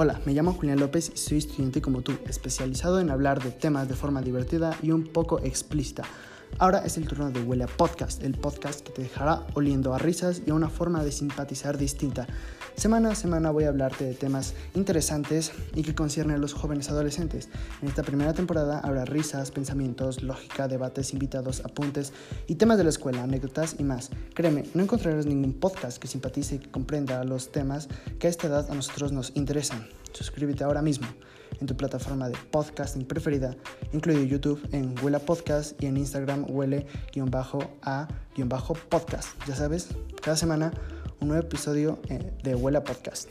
Hola, me llamo Julián López y soy estudiante como tú, especializado en hablar de temas de forma divertida y un poco explícita. Ahora es el turno de Huele a Podcast, el podcast que te dejará oliendo a risas y a una forma de simpatizar distinta. Semana a semana voy a hablarte de temas interesantes y que conciernen a los jóvenes adolescentes. En esta primera temporada habrá risas, pensamientos, lógica, debates, invitados, apuntes y temas de la escuela, anécdotas y más. Créeme, no encontrarás ningún podcast que simpatice y que comprenda los temas que a esta edad a nosotros nos interesan. Suscríbete ahora mismo en tu plataforma de podcasting preferida, incluido YouTube en Huela Podcast y en Instagram huele-a-podcast. Ya sabes, cada semana un nuevo episodio eh, de Huela Podcast.